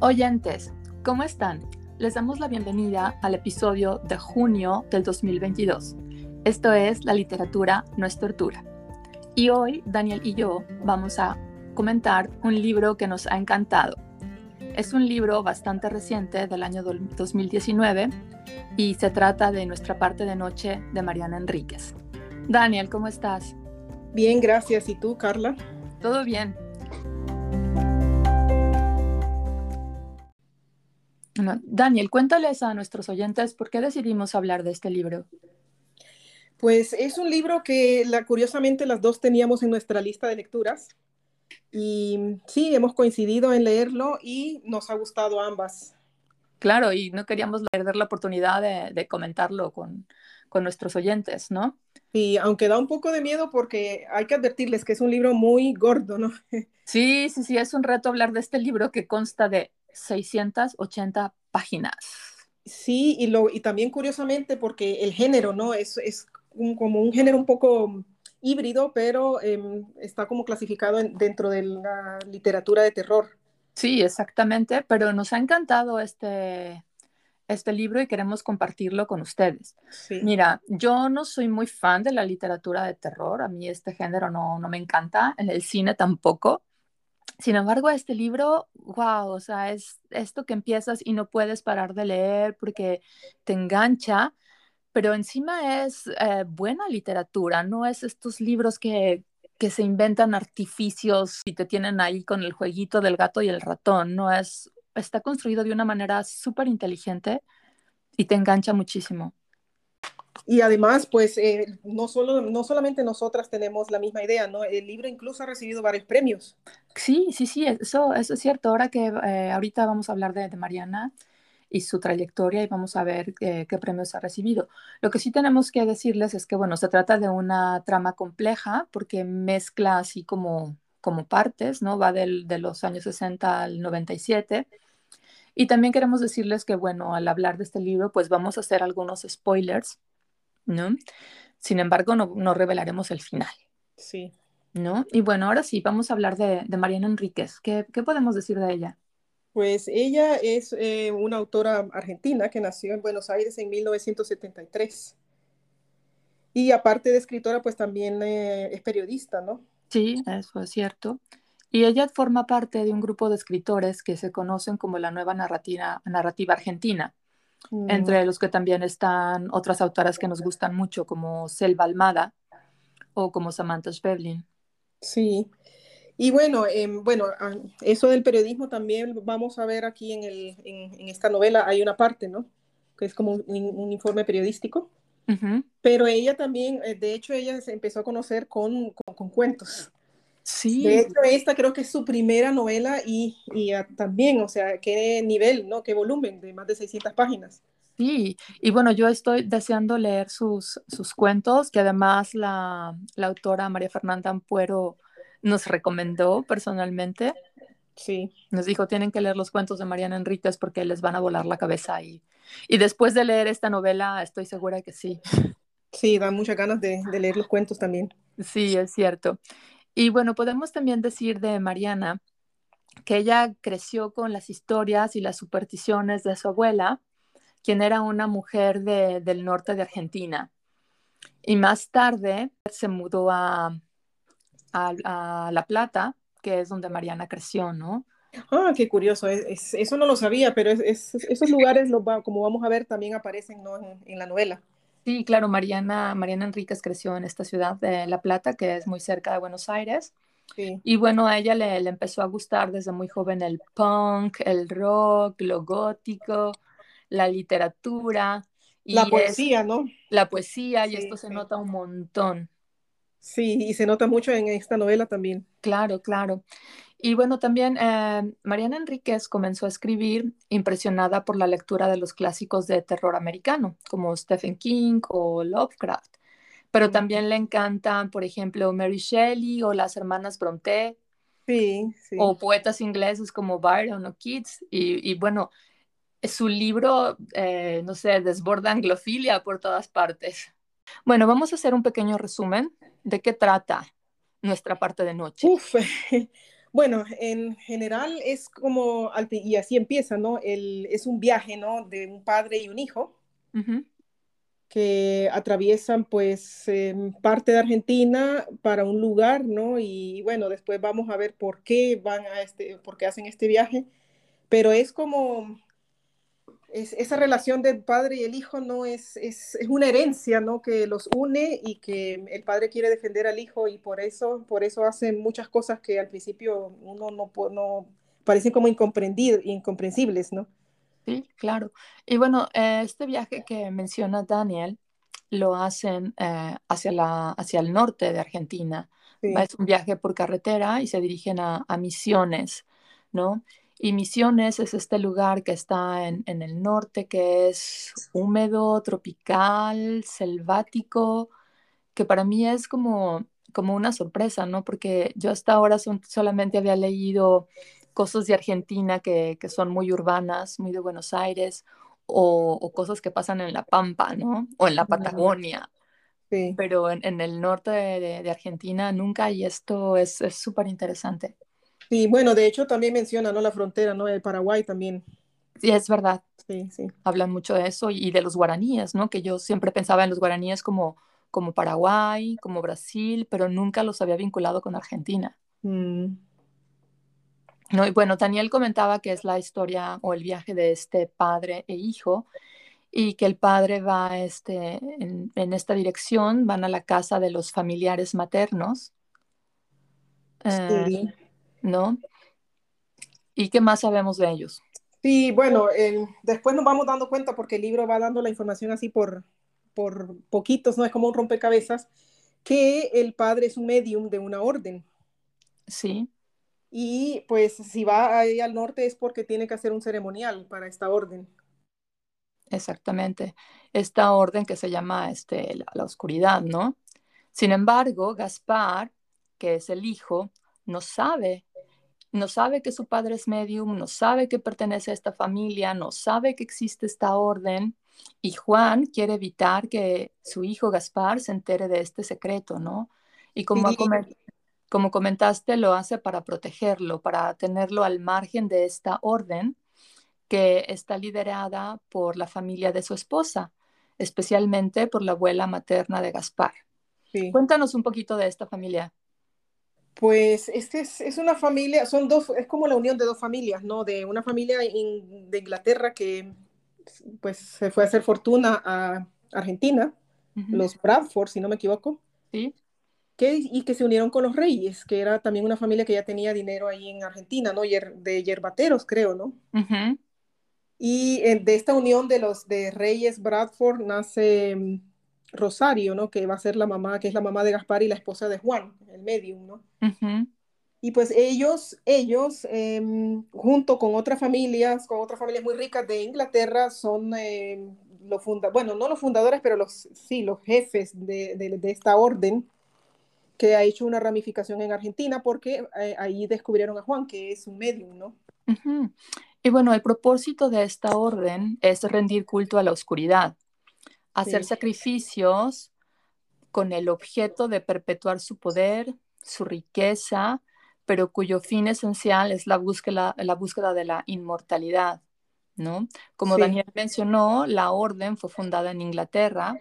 Oyentes, ¿cómo están? Les damos la bienvenida al episodio de junio del 2022. Esto es La literatura no es tortura. Y hoy Daniel y yo vamos a comentar un libro que nos ha encantado. Es un libro bastante reciente del año 2019 y se trata de Nuestra parte de noche de Mariana Enríquez. Daniel, ¿cómo estás? Bien, gracias. ¿Y tú, Carla? Todo bien. Daniel, cuéntales a nuestros oyentes por qué decidimos hablar de este libro. Pues es un libro que la, curiosamente las dos teníamos en nuestra lista de lecturas y sí, hemos coincidido en leerlo y nos ha gustado ambas. Claro, y no queríamos perder la oportunidad de, comentarlo con, con, nuestros oyentes, ¿no? Y aunque da un poco de miedo porque hay que advertirles que es un libro muy gordo, ¿no? Sí, sí, sí, es un reto hablar de este libro que consta de 680 páginas. Sí, y, lo, y también curiosamente porque el género, ¿no? Es, es como un género un poco híbrido, pero em, está como clasificado dentro de la literatura de terror. Sí, exactamente, pero nos ha encantado este, este libro y queremos compartirlo con ustedes. Mira, yo no soy muy fan de la literatura de terror, a mí este género no, no me encanta, en el cine tampoco, sin embargo, este libro, wow, o sea, es esto que empiezas y no puedes parar de leer porque te engancha, pero encima es eh, buena literatura, no es estos libros que, que se inventan artificios y te tienen ahí con el jueguito del gato y el ratón, no es, está construido de una manera súper inteligente y te engancha muchísimo. Y además, pues eh, no, solo, no solamente nosotras tenemos la misma idea, ¿no? El libro incluso ha recibido varios premios. Sí, sí, sí, eso, eso es cierto. Ahora que eh, ahorita vamos a hablar de, Mariana y su trayectoria y vamos a ver eh, qué premios ha recibido. Lo que sí tenemos que decirles es que, bueno, se trata de una trama compleja porque mezcla así como, como partes, ¿no? Va del, de los años 60 al 97. Y también queremos decirles que, bueno, al hablar de este libro, pues vamos a hacer algunos spoilers ¿no? Sin embargo, no, revelaremos el final. Sí. ¿No? Y bueno, ahora sí, vamos a hablar de, Mariana Enríquez. ¿Qué, podemos decir de ella? Pues ella es eh, una autora argentina que nació en Buenos Aires en 1973. Y aparte de escritora, pues también eh, es periodista, ¿no? Sí, eso es cierto. Y ella forma parte de un grupo de escritores que se conocen como la nueva narrativa, narrativa argentina. Mm. entre los que también están otras autoras que nos gustan mucho, como Selva Almada o como Samantha Schweblin. Sí, y bueno, em, bueno, ah, eso del periodismo también vamos a ver aquí en, el, en, esta novela, hay una parte, ¿no? Que es como un, informe periodístico. Pero ella también, eh, de hecho, ella se empezó a conocer con, con cuentos. Sí. De hecho, esta creo que es su primera novela y, y también, o sea, qué nivel, ¿no? Qué volumen de más de 600 páginas. Sí, y bueno, yo estoy deseando leer sus, sus cuentos, que además la, la autora María Fernanda Ampuero nos recomendó personalmente. Sí. Nos dijo, tienen que leer los cuentos de Mariana Enríquez porque les van a volar la cabeza. Y, y después de leer esta novela, estoy segura que sí. Sí, da muchas ganas de, de leer los cuentos también. Sí, es cierto. Y bueno, podemos también decir de Mariana que ella creció con las historias y las supersticiones de su abuela, quien era una mujer del norte de Argentina. Y más tarde se mudó a, a, La Plata, que es donde Mariana creció, ¿no? Ah, qué curioso, eso no lo sabía, pero esos lugares, como vamos a ver, también aparecen en la novela. Sí, claro, Mariana, Mariana Enríquez creció en esta ciudad de La Plata, que es muy cerca de Buenos Aires. Y bueno, a ella le, empezó a gustar desde muy joven el punk, el rock, lo gótico, la literatura. Y la poesía, ¿no? La poesía, y esto se nota un montón. Sí, y se nota mucho en esta novela también. Claro, claro. Y bueno, también eh, Mariana Enríquez comenzó a escribir impresionada por la lectura de los clásicos de terror americano, como Stephen King o Lovecraft. Pero también le encantan, por ejemplo, Mary Shelley o las hermanas Bronte. Sí, sí. O poetas ingleses como Byron o Keats. Y, bueno, su libro, eh, no sé, desborda anglofilia por todas partes. Bueno, vamos a hacer un pequeño resumen de qué trata nuestra parte de noche. Uf, Bueno, en general es como, y así empieza, ¿no? El, es un viaje, ¿no? De un padre y un hijo que atraviesan pues parte de Argentina para un lugar, ¿no? Y bueno, después vamos a ver por qué van a este, por qué hacen este viaje, pero es como es, esa relación del padre y el hijo no es, es, es, una herencia, ¿no? Que los une y que el padre quiere defender al hijo y por eso, por eso hacen muchas cosas que al principio uno no, no parecen como incomprensibles, ¿no? Sí, claro. Y bueno, eh, este viaje que menciona Daniel lo hacen eh, hacia, la, hacia el norte de Argentina. Es un viaje por carretera y se dirigen a, a Misiones, ¿no? Y Misiones es este lugar que está en, el norte, que es húmedo, tropical, selvático, que para mí es como, como una sorpresa, ¿no? Porque yo hasta ahora solamente había leído cosas de Argentina que, son muy urbanas, muy de Buenos Aires, o, cosas que pasan en La Pampa, ¿no? O en la Patagonia. Sí. Pero en, el norte de, Argentina nunca, y esto es súper interesante. Sí, bueno, de hecho también menciona, ¿no? La frontera, ¿no? El Paraguay también. Sí, es verdad. Sí, sí. Hablan mucho de eso y de los guaraníes, ¿no? Que yo siempre pensaba en los guaraníes como, como Paraguay, como Brasil, pero nunca los había vinculado con Argentina. Mm. No, y bueno, Daniel comentaba que es la historia o el viaje de este padre e hijo y que el padre va este, en, en esta dirección, van a la casa de los familiares maternos. Sí. Eh, ¿no? ¿Y qué más sabemos de ellos? Sí, bueno, después nos vamos dando cuenta porque el libro va dando la información así por, por poquitos, no es como un rompecabezas, que el padre es un medium de una orden. Sí. Y pues si va ahí al norte es porque tiene que hacer un ceremonial para esta orden. Exactamente. Esta orden que se llama este, la, la oscuridad, ¿no? Sin embargo, Gaspar, que es el hijo, no sabe no sabe que su padre es medium, no sabe que pertenece a esta familia, no sabe que existe esta orden. Y Juan quiere evitar que su hijo Gaspar se entere de este secreto, ¿no? Y como, como comentaste, lo hace para protegerlo, para tenerlo al margen de esta orden que está liderada por la familia de su esposa, especialmente por la abuela materna de Gaspar. Cuéntanos un poquito de esta familia. Pues este es, una familia, son dos, es como la unión de dos familias, ¿no? De una familia de Inglaterra que pues se fue a hacer fortuna a Argentina, los Bradford, si no me equivoco. Sí. Que, y que se unieron con los Reyes, que era también una familia que ya tenía dinero ahí en Argentina, ¿no? de yerbateros, creo, ¿no? Y eh, de esta unión de los de Reyes Bradford nace mm, Rosario, ¿no? Que va a ser la mamá, que es la mamá de Gaspar y la esposa de Juan, el medium, ¿no? Y pues ellos, ellos, em, junto con otras familias, con otras familias muy ricas de Inglaterra, son em, los fundadores, bueno, no los fundadores, pero los, sí, los jefes de, de, esta orden que ha hecho una ramificación en Argentina porque eh, ahí descubrieron a Juan, que es un medium, ¿no? Y bueno, el propósito de esta orden es rendir culto a la oscuridad, hacer sacrificios con el objeto de perpetuar su poder, su riqueza, pero cuyo fin esencial es la búsqueda, la búsqueda de la inmortalidad, ¿no? Como Daniel mencionó, la orden fue fundada en Inglaterra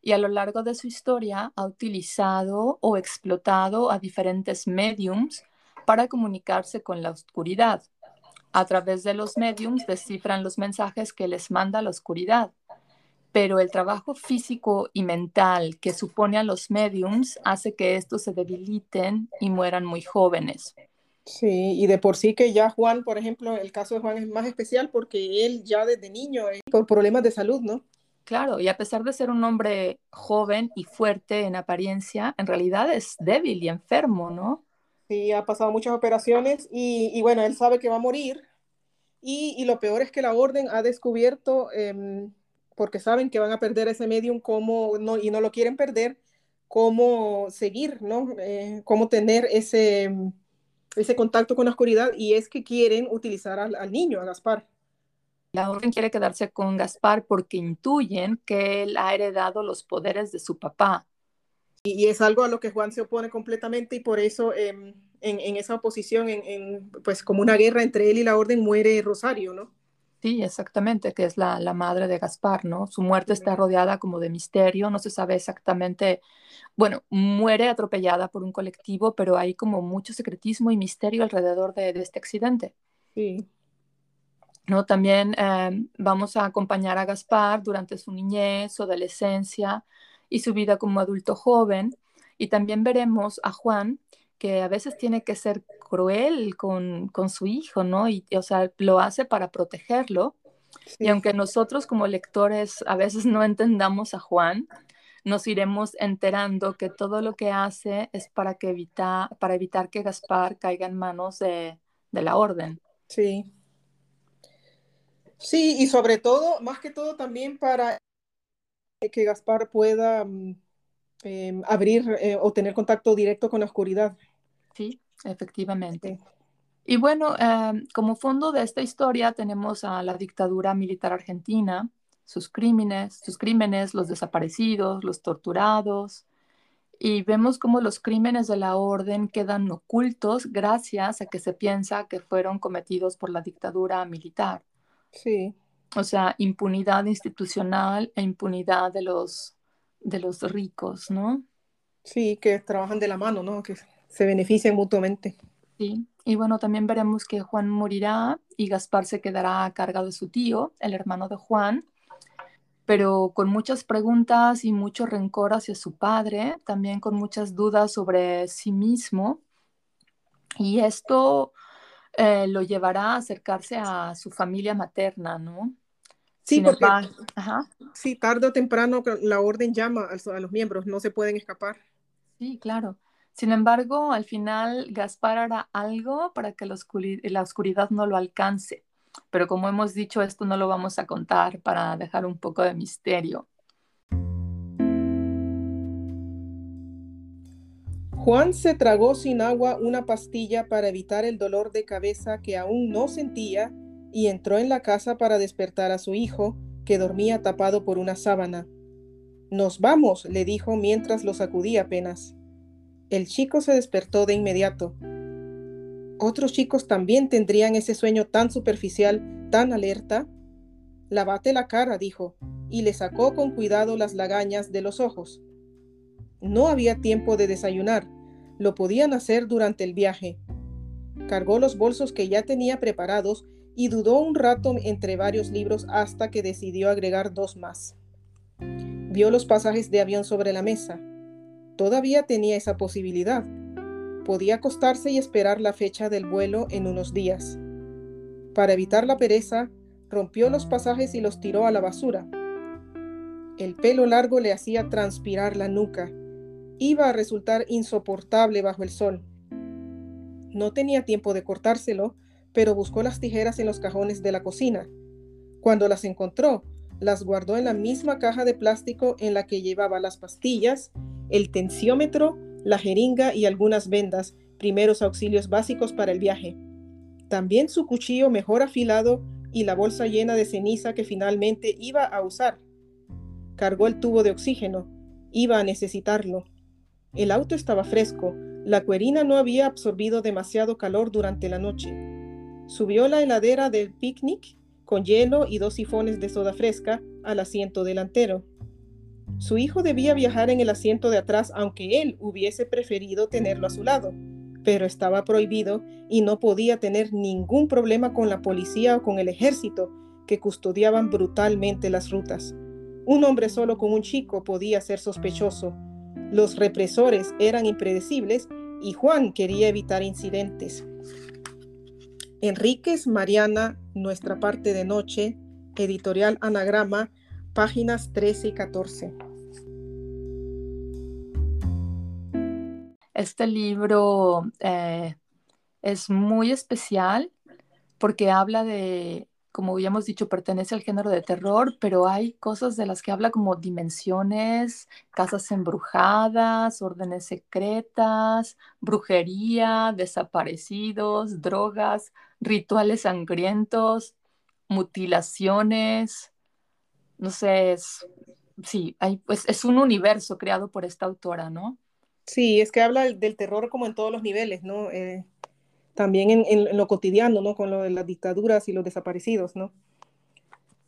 y a lo largo de su historia ha utilizado o explotado a diferentes mediums para comunicarse con la oscuridad. A través de los mediums descifran los mensajes que les manda la oscuridad pero el trabajo físico y mental que supone a los mediums hace que estos se debiliten y mueran muy jóvenes. Sí, y de por sí que ya Juan, por ejemplo, el caso de Juan es más especial porque él ya desde niño, eh, por problemas de salud, ¿no? Claro, y a pesar de ser un hombre joven y fuerte en apariencia, en realidad es débil y enfermo, ¿no? Sí, ha pasado muchas operaciones y, bueno, él sabe que va a morir y, lo peor es que la orden ha descubierto em, porque saben que van a perder ese medium como, no, y no lo quieren perder, cómo seguir, ¿no? Eh, cómo tener ese, ese contacto con la oscuridad y es que quieren utilizar al, niño, a Gaspar. La orden quiere quedarse con Gaspar porque intuyen que él ha heredado los poderes de su papá. Y, es algo a lo que Juan se opone completamente y por eso em, en, esa oposición, en, pues como una guerra entre él y la orden, muere Rosario, ¿no? Sí, exactamente, que es la, madre de Gaspar, ¿no? Su muerte está rodeada como de misterio, no se sabe exactamente, bueno, muere atropellada por un colectivo, pero hay como mucho secretismo y misterio alrededor de, este accidente. Sí. ¿No? También em, vamos a acompañar a Gaspar durante su niñez, su adolescencia y su vida como adulto joven. Y también veremos a Juan, que a veces tiene que ser cruel con, su hijo, ¿no? Y, o sea, lo hace para protegerlo. Y aunque nosotros como lectores a veces no entendamos a Juan, nos iremos enterando que todo lo que hace es para, que evita, para evitar que Gaspar caiga en manos de, la orden. Sí. Sí, y sobre todo, más que todo también para que Gaspar pueda mm, em, abrir eh, o tener contacto directo con la oscuridad. Sí, efectivamente. Y bueno, em, como fondo de esta historia tenemos a la dictadura militar argentina, sus crímenes, sus crímenes, los desaparecidos, los torturados, y vemos cómo los crímenes de la orden quedan ocultos gracias a que se piensa que fueron cometidos por la dictadura militar. Sí. O sea, impunidad institucional e impunidad de los, de los ricos, ¿no? Sí, que trabajan de la mano, ¿no? Que se benefician mutuamente. Sí, y bueno, también veremos que Juan morirá y Gaspar se quedará a cargo de su tío, el hermano de Juan, pero con muchas preguntas y mucho rencor hacia su padre, también con muchas dudas sobre sí mismo. Y esto eh, lo llevará a acercarse a su familia materna, ¿no? Sí, porque sí, tarde o temprano la orden llama a los miembros, no se pueden escapar. Sí, claro. Sin embargo, al final Gaspar hará algo para que la, oscuridad no lo alcance. Pero como hemos dicho, esto no lo vamos a contar para dejar un poco de misterio. Juan se tragó sin agua una pastilla para evitar el dolor de cabeza que aún no sentía y entró en la casa para despertar a su hijo, que dormía tapado por una sábana. Nos vamos, le dijo mientras lo sacudía apenas. El chico se despertó de inmediato. ¿Otros chicos también tendrían ese sueño tan superficial, tan alerta? Lavate la cara, dijo, y le sacó con cuidado las lagañas de los ojos. No había tiempo de desayunar, lo podían hacer durante el viaje. Cargó los bolsos que ya tenía preparados y dudó un rato entre varios libros hasta que decidió agregar dos más. Vio los pasajes de avión sobre la mesa. Todavía tenía esa posibilidad. Podía acostarse y esperar la fecha del vuelo en unos días. Para evitar la pereza, rompió los pasajes y los tiró a la basura. El pelo largo le hacía transpirar la nuca. Iba a resultar insoportable bajo el sol. No tenía tiempo de cortárselo, pero buscó las tijeras en los cajones de la cocina. Cuando las encontró, las guardó en la misma caja de plástico en la que llevaba las pastillas el tensiómetro, la jeringa y algunas vendas, primeros auxilios básicos para el viaje. También su cuchillo mejor afilado y la bolsa llena de ceniza que finalmente iba a usar. Cargó el tubo de oxígeno. Iba a necesitarlo. El auto estaba fresco. La cuerina no había absorbido demasiado calor durante la noche. Subió la heladera del picnic con hielo y dos sifones de soda fresca al asiento delantero. Su hijo debía viajar en el asiento de atrás aunque él hubiese preferido tenerlo a su lado, pero estaba prohibido y no podía tener ningún problema con la policía o con el ejército que custodiaban brutalmente las rutas. Un hombre solo con un chico podía ser sospechoso. Los represores eran impredecibles y Juan quería evitar incidentes. Enríquez Mariana, Nuestra parte de noche, editorial Anagrama, páginas 13 y 14. Este libro eh, es muy especial porque habla de, como habíamos dicho, pertenece al género de terror, pero hay cosas de las que habla como dimensiones, casas embrujadas, órdenes secretas, brujería, desaparecidos, drogas, rituales sangrientos, mutilaciones, no sé, es, sí, hay, pues es un universo creado por esta autora, ¿no? Sí, es que habla del, terror como en todos los niveles, ¿no? Eh, también en, lo cotidiano, ¿no? Con lo de las dictaduras y los desaparecidos, ¿no?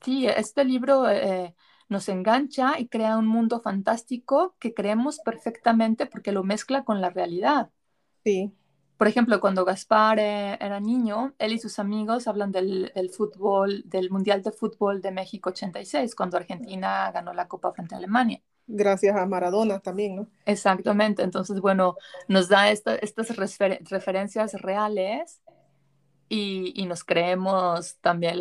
Sí, este libro eh, nos engancha y crea un mundo fantástico que creemos perfectamente porque lo mezcla con la realidad. Sí. Por ejemplo, cuando Gaspar eh, era niño, él y sus amigos hablan del, fútbol, del Mundial de Fútbol de México 86, cuando Argentina ganó la Copa frente a Alemania. Gracias a Maradona también, ¿no? Exactamente. Entonces, bueno, nos da estas referencias reales y, nos creemos también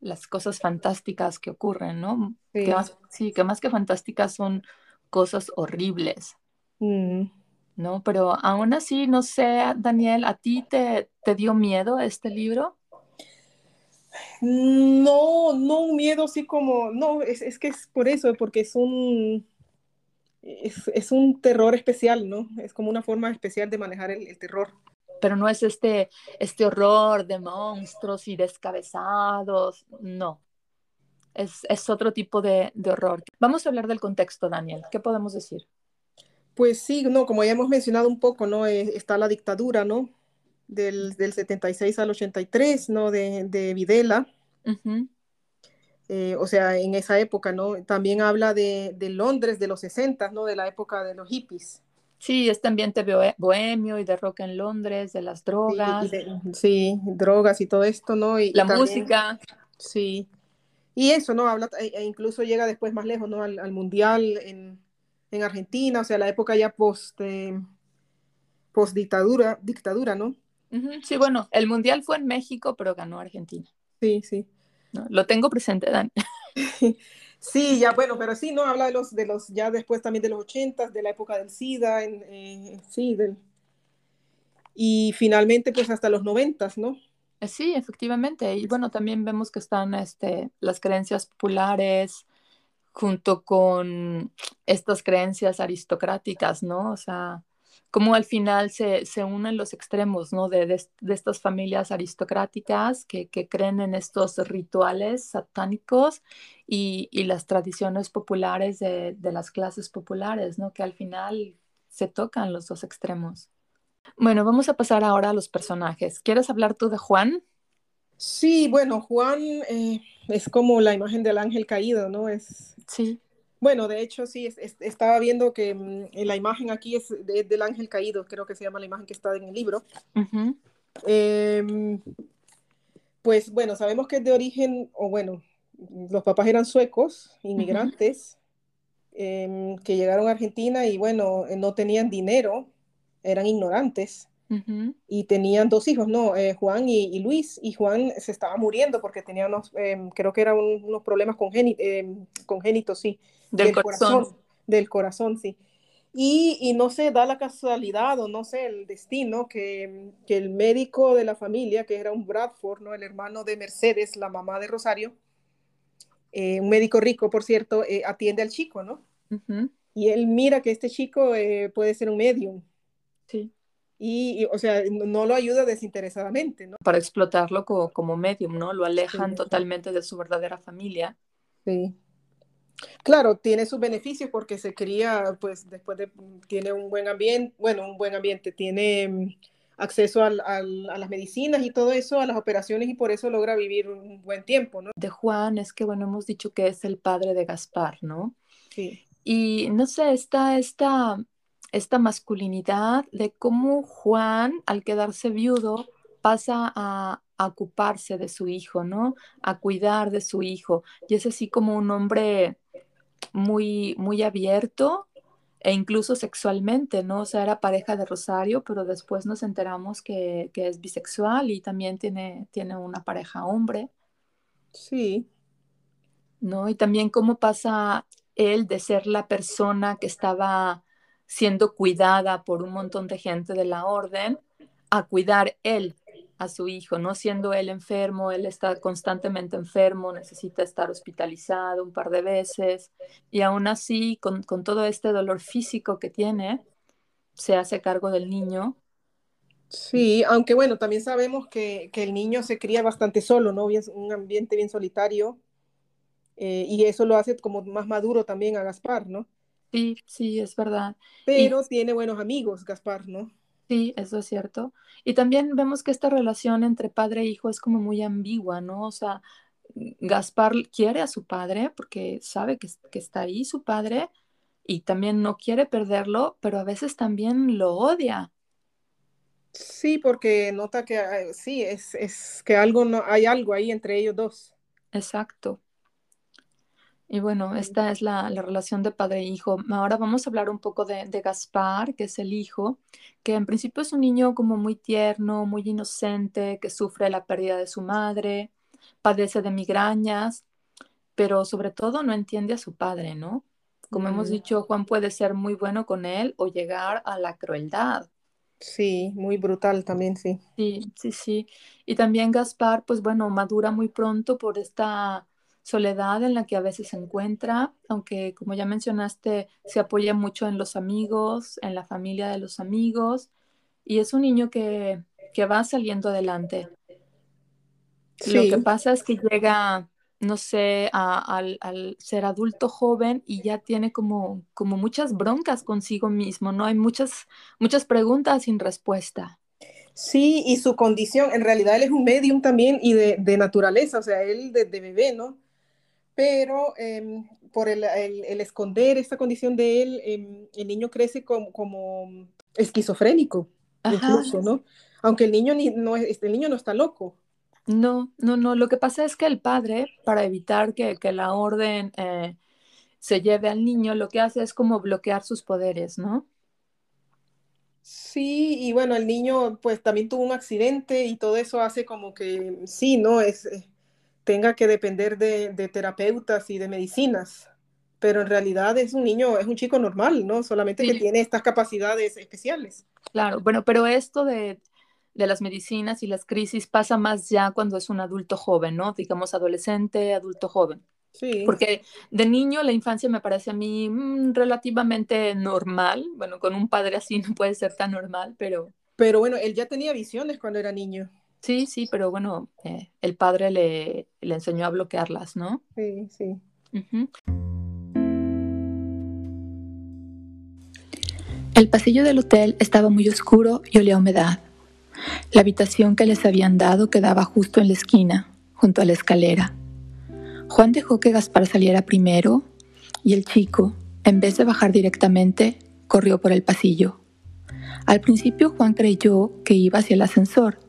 las cosas fantásticas que ocurren, ¿no? Sí. Que más, sí, que más que fantásticas son cosas horribles. Mm. ¿No? Pero aún así, no sé, Daniel, ¿a ti te, te dio miedo este libro? No, no un miedo así como, no, es, es que es por eso, porque es un, es, es, un terror especial, ¿no? Es como una forma especial de manejar el, el terror. Pero no es este, este horror de monstruos y descabezados, no. Es, es otro tipo de, de horror. Vamos a hablar del contexto, Daniel. ¿Qué podemos decir? Pues sí, no, como ya hemos mencionado un poco, ¿no? Eh, está la dictadura, ¿no? Del, del 76 al 83, ¿no? De, de Videla. Eh, o sea, en esa época, ¿no? También habla de, de, Londres de los 60, ¿no? De la época de los hippies. Sí, este ambiente bohemio y de rock en Londres, de las drogas. Sí, drogas y todo esto, ¿no? Y, la música. Sí. Y eso, ¿no? Habla, e, e incluso llega después más lejos, ¿no? Al, al mundial en, en Argentina, o sea, la época ya post, eh, post dictadura, dictadura, ¿no? Sí, bueno, el mundial fue en México, pero ganó Argentina. Sí, sí. lo tengo presente, Dan. sí, ya, bueno, pero sí, no, habla de los, de los, ya después también de los ochentas, de la época del SIDA, en, eh, sí, del, y finalmente pues hasta los noventas, ¿no? Eh, sí, efectivamente. Y bueno, también vemos que están este, las creencias populares, junto con estas creencias aristocráticas, ¿no? O sea, cómo al final se, se unen los extremos, ¿no? De, de, estas familias aristocráticas que, que, creen en estos rituales satánicos y, y las tradiciones populares de, de, las clases populares, ¿no? Que al final se tocan los dos extremos. Bueno, vamos a pasar ahora a los personajes. ¿Quieres hablar tú de Juan? Sí, bueno, Juan eh, es como la imagen del ángel caído, ¿no? Es, sí. Bueno, de hecho, sí, estaba viendo que mm, la imagen aquí es del ángel caído, creo que se llama la imagen que está en el libro. Em, pues bueno, sabemos que es de origen, o bueno, los papás eran suecos, inmigrantes, em, que llegaron a Argentina y bueno, no tenían dinero, eran ignorantes y tenían dos hijos, ¿no? Eh, Juan y, Luis, y Juan se estaba muriendo porque tenía unos, em, creo que eran unos problemas em, congénitos, sí. Del, corazón. Del corazón, sí. Y, y, no sé, da la casualidad o no sé, el destino que, que, el médico de la familia, que era un Bradford, ¿no? El hermano de Mercedes, la mamá de Rosario, eh, un médico rico, por cierto, eh, atiende al chico, ¿no? Y él mira que este chico puede ser un medium. Sí y, o sea, no lo ayuda desinteresadamente, ¿no? Para explotarlo como, como medium, ¿no? Lo alejan totalmente de su verdadera familia. Sí. Claro, tiene sus beneficios porque se cría, pues después de, tiene un buen ambiente, bueno, un buen ambiente, tiene mm, acceso a las medicinas y todo eso, a las operaciones y por eso logra vivir un buen tiempo, ¿no? De Juan es que, bueno, hemos dicho que es el padre de Gaspar, ¿no? Sí. Y no sé, está esta esta masculinidad de cómo Juan, al quedarse viudo, pasa a, ocuparse de su hijo, ¿no? A cuidar de su hijo. Y es así como un hombre muy, muy abierto e incluso sexualmente, ¿no? O sea, era pareja de Rosario, pero después nos enteramos que, que es bisexual y también tiene, tiene una pareja hombre. Sí. ¿No? Y también cómo pasa él de ser la persona que estaba siendo cuidada por un montón de gente de la orden, a cuidar él a su hijo, no siendo él enfermo, él está constantemente enfermo, necesita estar hospitalizado un par de veces y aún así, con, todo este dolor físico que tiene, se hace cargo del niño. Sí, aunque bueno, también sabemos que, el niño se cría bastante solo, ¿no? Un ambiente bien solitario eh, y eso lo hace como más maduro también a Gaspar, ¿no? Sí, sí, es verdad. Pero tiene buenos amigos, Gaspar, ¿no? Sí, eso es cierto. Y también vemos que esta relación entre padre e hijo es como muy ambigua, ¿no? O sea, Gaspar quiere a su padre porque sabe que, que está ahí su padre y también no quiere perderlo, pero a veces también lo odia. Sí, porque nota que eh, sí, es, es que algo no, hay algo ahí entre ellos dos. Exacto. Y bueno, esta es la, relación de padre e hijo. Ahora vamos a hablar un poco de, de, Gaspar, que es el hijo, que en principio es un niño como muy tierno, muy inocente, que sufre la pérdida de su madre, padece de migrañas, pero sobre todo no entiende a su padre, ¿no? Como hemos dicho, Juan puede ser muy bueno con él o llegar a la crueldad. Sí, muy brutal también, sí. Sí, sí, sí. Y también Gaspar, pues bueno, madura muy pronto por esta soledad en la que a veces se encuentra, aunque como ya mencionaste, se apoya mucho en los amigos, en la familia de los amigos, y es un niño que, que va saliendo adelante. Lo que pasa es que llega, no sé, al, ser adulto joven y ya tiene como, como muchas broncas consigo mismo, ¿no? Hay muchas, muchas preguntas sin respuesta. Sí, y su condición, en realidad él es un medium también y de, naturaleza, o sea, él de, bebé, ¿no? Pero em, por el, esconder esta condición de él, em, el niño crece como, como esquizofrénico, incluso, ¿no? Aunque el niño, ni, no, el niño no está loco, no, no, no. Lo que pasa es que el padre, para evitar que, la orden eh, se lleve al niño, lo que hace es como bloquear sus poderes, ¿no? Sí, y bueno, el niño pues también tuvo un accidente y todo eso hace como que sí, ¿no? Es, eh, tenga que depender de, terapeutas y de medicinas, pero en realidad es un niño, es un chico normal, ¿no? Solamente que tiene estas capacidades especiales. Claro, bueno, pero esto de de las medicinas y las crisis pasa más ya cuando es un adulto joven, ¿no? Digamos adolescente, adulto joven. Sí. Porque de niño la infancia me parece a mí mm, relativamente normal. Bueno, con un padre así no puede ser tan normal, pero... Pero bueno, él ya tenía visiones cuando era niño. Sí, sí, pero bueno, eh, el padre le, le, enseñó a bloquearlas, ¿no? Sí, sí. El pasillo del hotel estaba muy oscuro y olía a humedad. La habitación que les habían dado quedaba justo en la esquina, junto a la escalera. Juan dejó que Gaspar saliera primero y el chico, en vez de bajar directamente, corrió por el pasillo. Al principio Juan creyó que iba hacia el ascensor,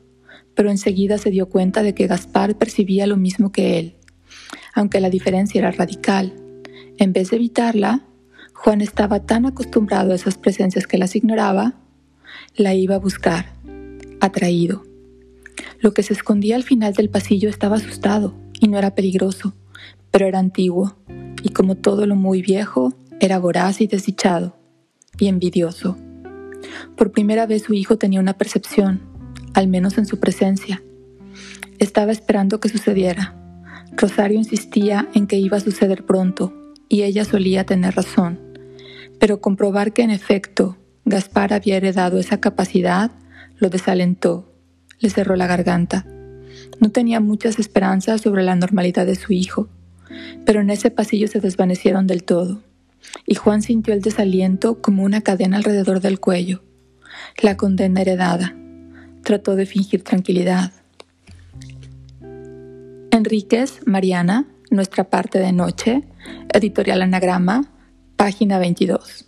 pero enseguida se dio cuenta de que Gaspar percibía lo mismo que él, aunque la diferencia era radical. En vez de evitarla, Juan estaba tan acostumbrado a esas presencias que las ignoraba, la iba a buscar atraído. Lo que se escondía al final del pasillo estaba asustado y no era peligroso, pero era antiguo, y como todo lo muy viejo, era voraz y desdichado, y envidioso. Por primera vez su hijo tenía una percepción, al menos en su presencia. Estaba esperando que sucediera. Rosario insistía en que iba a suceder pronto, y ella solía tener razón. Pero comprobar que en efecto Gaspar había heredado esa capacidad lo desalentó, le cerró la garganta. No tenía muchas esperanzas sobre la normalidad de su hijo, pero en ese pasillo se desvanecieron del todo, y Juan sintió el desaliento como una cadena alrededor del cuello. La condena heredada. Trató de fingir tranquilidad. Enríquez, Mariana, Nuestra parte de noche, editorial Anagrama, página 22.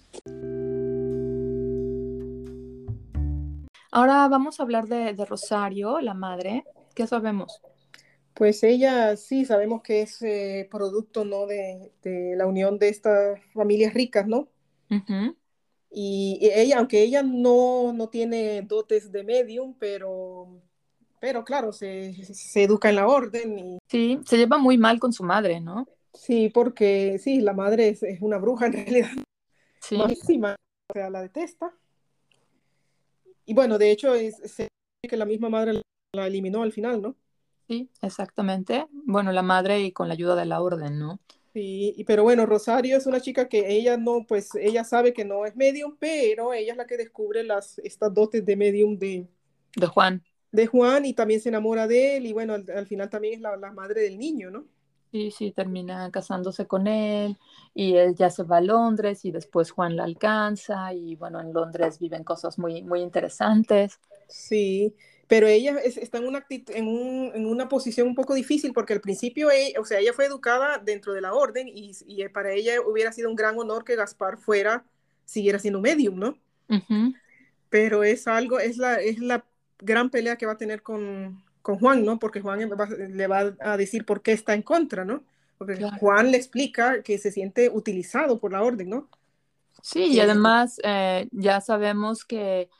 Ahora vamos a hablar de, Rosario, la madre. ¿Qué sabemos? Pues ella sí sabemos que es eh, producto ¿no? De, la unión de estas familias ricas, ¿no? Y, ella, aunque ella no, no, tiene dotes de medium, pero, pero claro, se, educa en la orden. Y... Sí, se lleva muy mal con su madre, ¿no? Sí, porque sí, la madre es, una bruja en realidad. Sí. Malísima, o sea, la detesta. Y bueno, de hecho, es, que la misma madre la eliminó al final, ¿no? Sí, exactamente. Bueno, la madre y con la ayuda de la orden, ¿no? Sí, pero bueno, Rosario es una chica que ella no, pues ella sabe que no es medium, pero ella es la que descubre las, estas dotes de medium de, de Juan. De Juan y también se enamora de él y bueno, al, final también es la, madre del niño, ¿no? Sí, sí, termina casándose con él y él ya se va a Londres y después Juan la alcanza y bueno, en Londres viven cosas muy, muy interesantes. Sí, pero ella está en una, en, una posición un poco difícil porque al principio, ella, o sea, ella fue educada dentro de la orden y, y, para ella hubiera sido un gran honor que Gaspar fuera, siguiera siendo medium, ¿no? Pero es algo, es la, es la gran pelea que va a tener con, con Juan, ¿no? Porque Juan le va a decir por qué está en contra, ¿no? Porque Juan le explica que se siente utilizado por la orden, ¿no? Sí, y además eh, ya sabemos que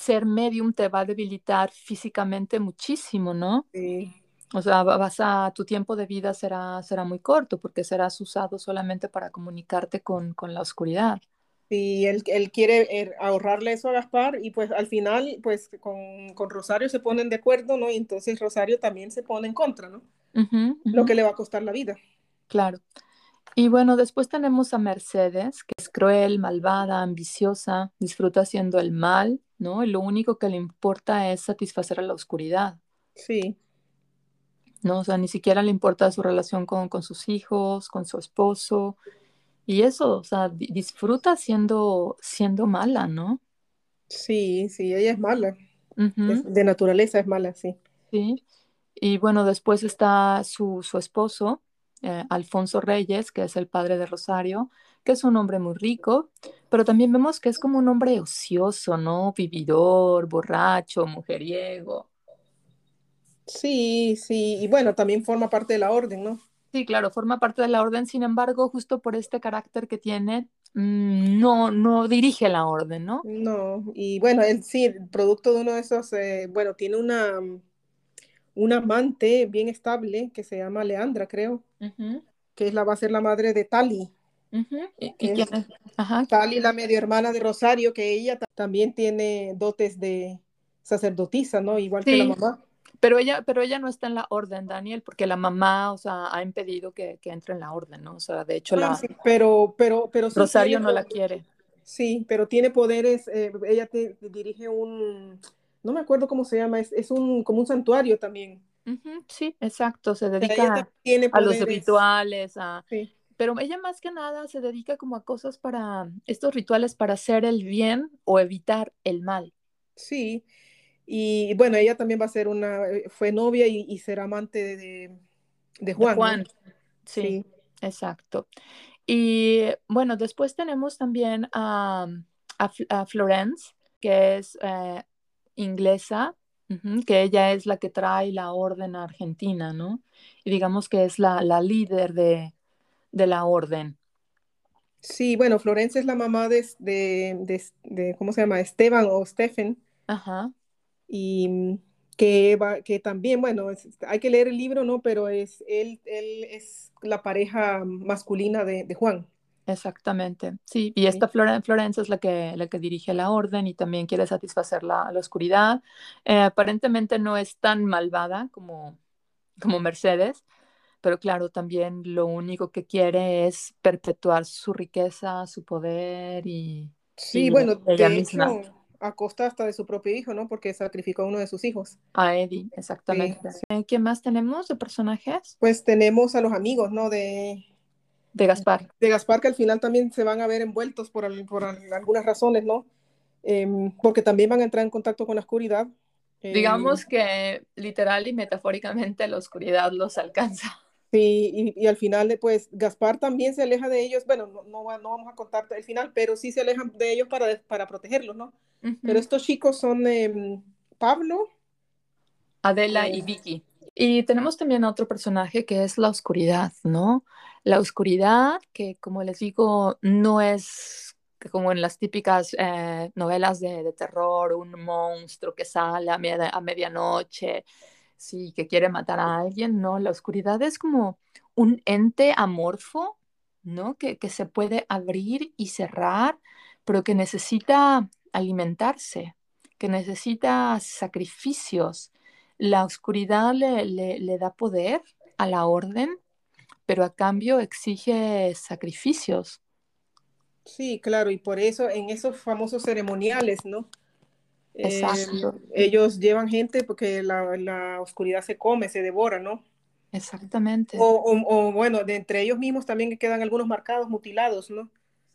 ser medium te va a debilitar físicamente muchísimo, ¿no? Sí. O sea, vas a, tu tiempo de vida será, será muy corto porque serás usado solamente para comunicarte con, con la oscuridad. Y él, él quiere eh, ahorrarle eso a Gaspar y pues al final pues con, con, Rosario se ponen de acuerdo, ¿no? Y entonces Rosario también se pone en contra, ¿no? Lo que le va a costar la vida. Claro. Y bueno, después tenemos a Mercedes, que es cruel, malvada, ambiciosa, disfruta haciendo el mal, ¿no? Y lo único que le importa es satisfacer a la oscuridad. Sí. ¿No? O sea, ni siquiera le importa su relación con, con sus hijos, con su esposo, y eso, o sea, disfruta siendo, siendo mala, ¿no? Sí, sí, ella es mala. de naturaleza es mala, sí. Sí. Y bueno, después está su, esposo, eh, Alfonso Reyes, que es el padre de Rosario, que es un hombre muy rico, pero también vemos que es como un hombre ocioso, ¿no? Vividor, borracho, mujeriego. Sí, sí, y bueno, también forma parte de la orden, ¿no? Sí, claro, forma parte de la orden, sin embargo, justo por este carácter que tiene, mm, no, no dirige la orden, ¿no? No, y bueno, él sí, producto de uno de esos, eh, bueno, tiene una, una amante bien estable que se llama Leandra, creo, que es la, va a ser la madre de Tali. ¿Y, es? Tali, la medio hermana de Rosario, que ella también tiene dotes de sacerdotisa, ¿no? Igual que la mamá. Pero ella, pero ella no está en la orden, Daniel, porque la mamá, o sea, ha impedido que, entre en la orden, ¿no? O sea, de hecho, la... pero, pero, pero Rosario no la quiere. Sí, pero tiene poderes, eh, ella te, dirige un, no me acuerdo cómo se llama, es, un, como un santuario también. sí, exacto, se dedica a los rituales, a... Pero ella más que nada se dedica como a cosas para, estos rituales para hacer el bien o evitar el mal. Sí, y bueno, ella también va a ser una, eh, fue novia y, será amante de, de Juan. Juan, sí, exacto. Y bueno, después tenemos también a, a, Florence, que es eh, inglesa, que ella es la que trae la orden a Argentina, ¿no? Y digamos que es la, la líder de, de, la orden. Sí, bueno, Florence es la mamá de, de, de, ¿cómo se llama? Esteban o Stephen. Ajá y que, va, que también, bueno, hay que leer el libro, ¿no? Pero es, él, él es la pareja masculina de, de Juan. Exactamente, sí, y esta Florencia es la que, la que dirige la orden y también quiere satisfacer la, la oscuridad. Eh, aparentemente no es tan malvada como, como Mercedes, pero claro, también lo único que quiere es perpetuar su riqueza, su poder y... Sí, bueno, ella misma a costa hasta de su propio hijo, ¿no? Porque sacrificó a uno de sus hijos. A Eddie, exactamente. Eh, ¿Qué más tenemos de personajes? Pues tenemos a los amigos, ¿no? De, de Gaspar. De Gaspar, que al final también se van a ver envueltos por, por algunas razones, ¿no? Em, porque también van a entrar en contacto con la oscuridad. Em, Digamos que literal y metafóricamente la oscuridad los alcanza. Sí, y, al final, pues Gaspar también se aleja de ellos. Bueno, no, no, vamos a contar el final, pero sí se alejan de ellos para, para protegerlos, ¿no? Pero estos chicos son em, Pablo, Adela y eh, Vicky. Y tenemos también otro personaje que es la oscuridad, ¿no? La oscuridad, que como les digo, no es como en las típicas eh, novelas de, terror, un monstruo que sale a, a medianoche, sí, que quiere matar a alguien, ¿no? La oscuridad es como un ente amorfo, ¿no? Que, que se puede abrir y cerrar, pero que necesita alimentarse, que necesita sacrificios. La oscuridad le, da poder a la orden, pero a cambio exige sacrificios. Sí, claro, y por eso en esos famosos ceremoniales, ¿no? Exacto. Eh, ellos llevan gente porque la, oscuridad se come, se devora, ¿no? Exactamente. O, bueno, de entre ellos mismos también quedan algunos marcados, mutilados, ¿no?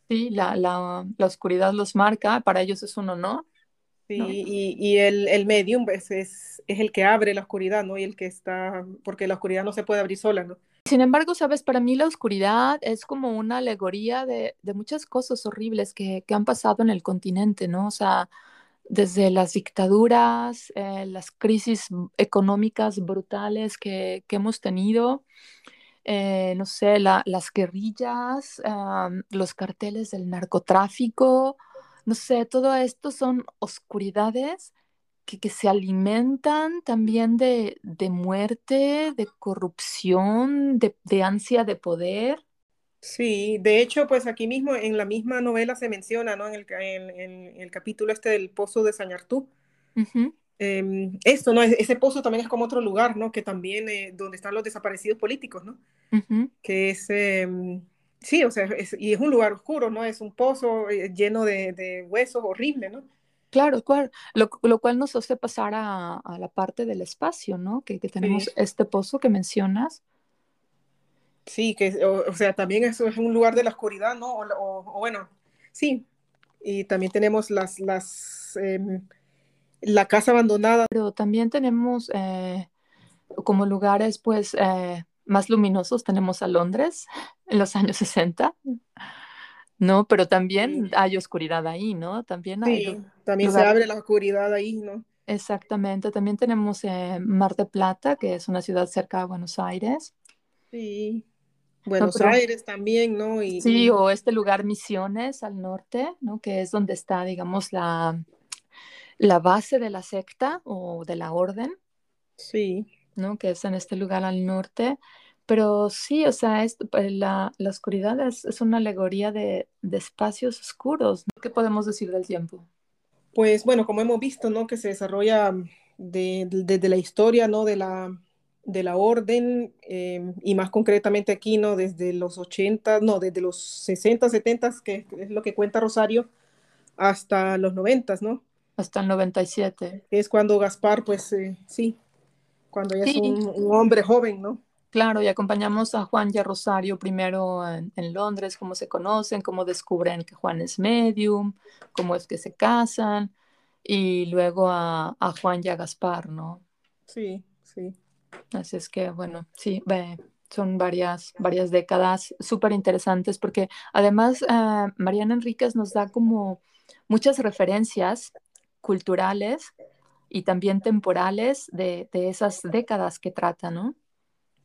Sí, la, la, la oscuridad los marca, para ellos es un honor. Sí, y, y, el, el medium pues, es, es, el que abre la oscuridad, ¿no? Y el que está, porque la oscuridad no se puede abrir sola, ¿no? Sin embargo, sabes, para mí la oscuridad es como una alegoría de, de muchas cosas horribles que, que, han pasado en el continente, ¿no? O sea, desde las dictaduras, eh, las crisis económicas brutales que, que hemos tenido, eh, no sé, la, las guerrillas, los carteles del narcotráfico, no sé, todo esto son oscuridades que, que se alimentan también de, de muerte, de corrupción, de, de ansia de poder. Sí, de hecho, pues aquí mismo en la misma novela se menciona, ¿no? En el, en, en el capítulo este del pozo de Sañartú. Uh -huh. eh, esto, ¿no? Ese pozo también es como otro lugar, ¿no? Que también, eh, donde están los desaparecidos políticos, ¿no? Uh -huh. Que es, eh, sí, o sea, es, y es un lugar oscuro, ¿no? Es un pozo eh, lleno de, de, huesos, horrible, ¿no? Claro. Lo, lo, cual nos hace pasar a, a, la parte del espacio, ¿no? Que, que tenemos sí. este pozo que mencionas Sí, que, o, o, sea, también eso es un lugar de la oscuridad, ¿no? O, o, o bueno, sí. Y también tenemos las, las, eh, la casa abandonada. Pero también tenemos eh, como lugares, pues, eh, más luminosos. Tenemos a Londres en los años 60, ¿no? Pero también sí. hay oscuridad ahí, ¿no? También hay. Sí, también lugares... se abre la oscuridad ahí, ¿no? Exactamente. También tenemos eh, Mar de Plata, que es una ciudad cerca de Buenos Aires. Sí. Buenos no, Aires también, ¿no? Y, sí, o este lugar Misiones al norte, ¿no? Que es donde está, digamos, la, la base de la secta o de la orden. Sí. ¿No? Que es en este lugar al norte. Pero sí, o sea, es, pues, la, la, oscuridad es, es, una alegoría de, de espacios oscuros. ¿Qué podemos decir del tiempo? Pues bueno, como hemos visto, ¿no? Que se desarrolla desde de, de la historia, ¿no? De la, de la orden eh, y más concretamente aquí, ¿no? Desde los 80, no, desde los 60, 70, que es lo que cuenta Rosario, hasta los 90, ¿no? Hasta el 97. Es cuando Gaspar, pues eh, sí, cuando ya sí. es un, un, hombre joven, ¿no? Claro, y acompañamos a Juan y a Rosario primero en, en, Londres, cómo se conocen, cómo descubren que Juan es medium, cómo es que se casan, y luego a, a Juan y a Gaspar, ¿no? Sí, sí. Así es que, bueno, sí, son varias, varias décadas súper interesantes porque además uh, Mariana Enríquez nos da como muchas referencias culturales y también temporales de, de esas décadas que trata, ¿no?